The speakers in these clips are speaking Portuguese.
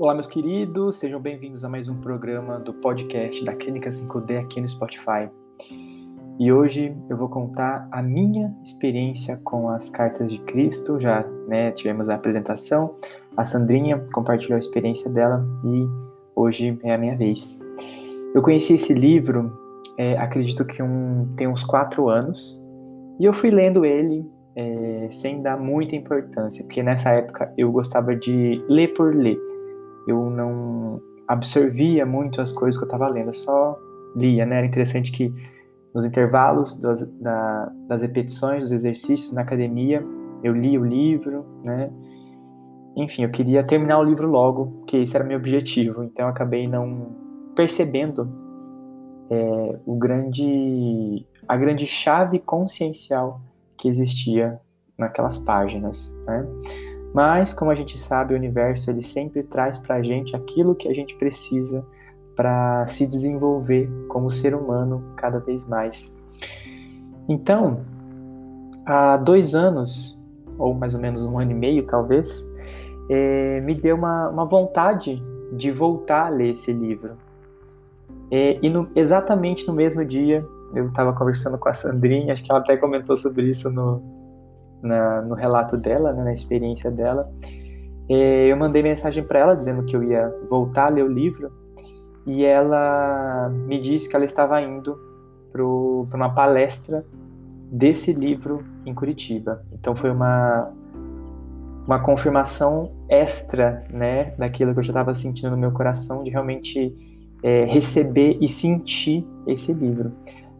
Olá, meus queridos, sejam bem-vindos a mais um programa do podcast da Clínica 5D aqui no Spotify. E hoje eu vou contar a minha experiência com as cartas de Cristo. Já né, tivemos a apresentação, a Sandrinha compartilhou a experiência dela e hoje é a minha vez. Eu conheci esse livro, é, acredito que um, tem uns quatro anos, e eu fui lendo ele é, sem dar muita importância, porque nessa época eu gostava de ler por ler eu não absorvia muito as coisas que eu estava lendo, eu só lia, né? Era interessante que nos intervalos das, da, das repetições, dos exercícios na academia, eu lia o livro, né? Enfim, eu queria terminar o livro logo, porque esse era meu objetivo. Então eu acabei não percebendo é, o grande, a grande chave consciencial que existia naquelas páginas, né? Mas, como a gente sabe, o universo ele sempre traz para a gente aquilo que a gente precisa para se desenvolver como ser humano cada vez mais. Então, há dois anos, ou mais ou menos um ano e meio talvez, é, me deu uma, uma vontade de voltar a ler esse livro. É, e no, exatamente no mesmo dia, eu estava conversando com a Sandrinha, acho que ela até comentou sobre isso no, na, no relato dela, né, na experiência dela. Eu mandei mensagem para ela dizendo que eu ia voltar a ler o livro e ela me disse que ela estava indo para uma palestra desse livro em Curitiba. Então foi uma uma confirmação extra, né, daquilo que eu já estava sentindo no meu coração de realmente é, receber e sentir esse livro.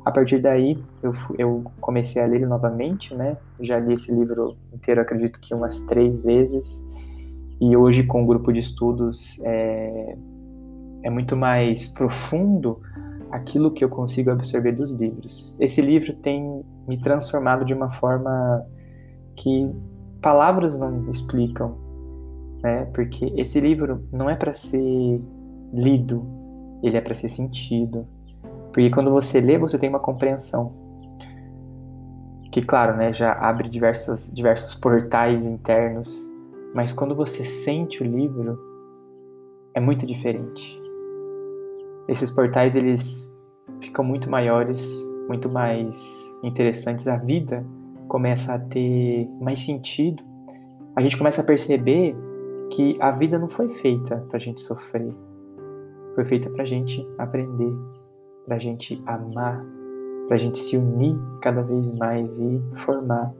A partir daí, eu, eu comecei a ler novamente, né? Já li esse livro inteiro, acredito que umas três vezes. E hoje, com o grupo de estudos, é, é muito mais profundo aquilo que eu consigo absorver dos livros. Esse livro tem me transformado de uma forma que palavras não explicam, né? Porque esse livro não é para ser lido, ele é para ser sentido, porque quando você lê, você tem uma compreensão. Que, claro, né, já abre diversos, diversos portais internos. Mas quando você sente o livro, é muito diferente. Esses portais, eles ficam muito maiores, muito mais interessantes. A vida começa a ter mais sentido. A gente começa a perceber que a vida não foi feita para a gente sofrer. Foi feita para a gente aprender para a gente amar, para a gente se unir cada vez mais e formar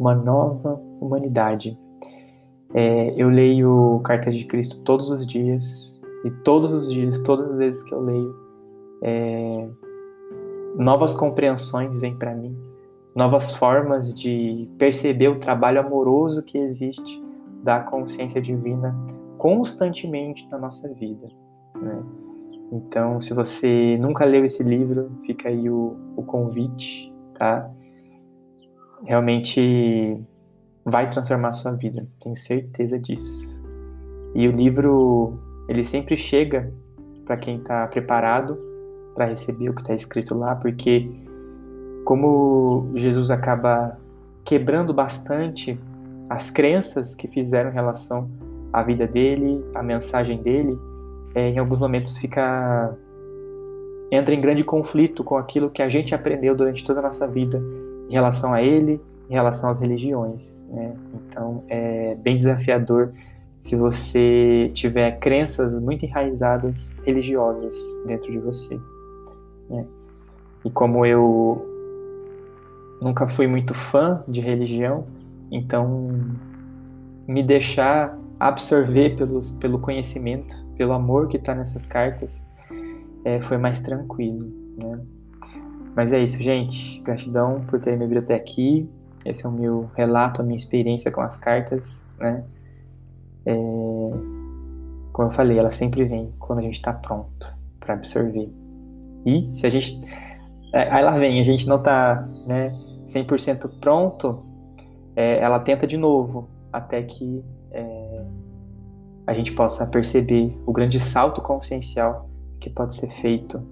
uma nova humanidade. É, eu leio Cartas de Cristo todos os dias, e todos os dias, todas as vezes que eu leio, é, novas compreensões vêm para mim, novas formas de perceber o trabalho amoroso que existe da consciência divina constantemente na nossa vida. Né? Então, se você nunca leu esse livro, fica aí o, o convite, tá? Realmente vai transformar a sua vida, tenho certeza disso. E o livro, ele sempre chega para quem está preparado para receber o que está escrito lá, porque como Jesus acaba quebrando bastante as crenças que fizeram relação à vida dele, à mensagem dele, é, em alguns momentos fica entra em grande conflito com aquilo que a gente aprendeu durante toda a nossa vida em relação a ele, em relação às religiões. Né? Então é bem desafiador se você tiver crenças muito enraizadas religiosas dentro de você. Né? E como eu nunca fui muito fã de religião, então me deixar absorver pelos, pelo conhecimento, pelo amor que está nessas cartas, é, foi mais tranquilo, né? Mas é isso, gente. Gratidão por ter me vindo até aqui. Esse é o meu relato, a minha experiência com as cartas, né? É, como eu falei, ela sempre vem quando a gente está pronto para absorver. E se a gente. É, aí lá vem, a gente não está né, 100% pronto, é, ela tenta de novo, até que é, a gente possa perceber o grande salto consciencial que pode ser feito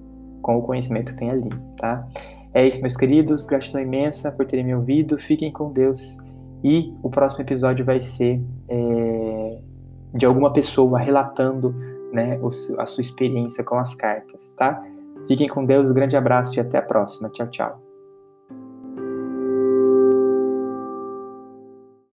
com o conhecimento que tem ali, tá? É isso, meus queridos. Gratidão imensa por terem me ouvido. Fiquem com Deus. E o próximo episódio vai ser é, de alguma pessoa relatando né, a sua experiência com as cartas, tá? Fiquem com Deus, grande abraço e até a próxima. Tchau, tchau.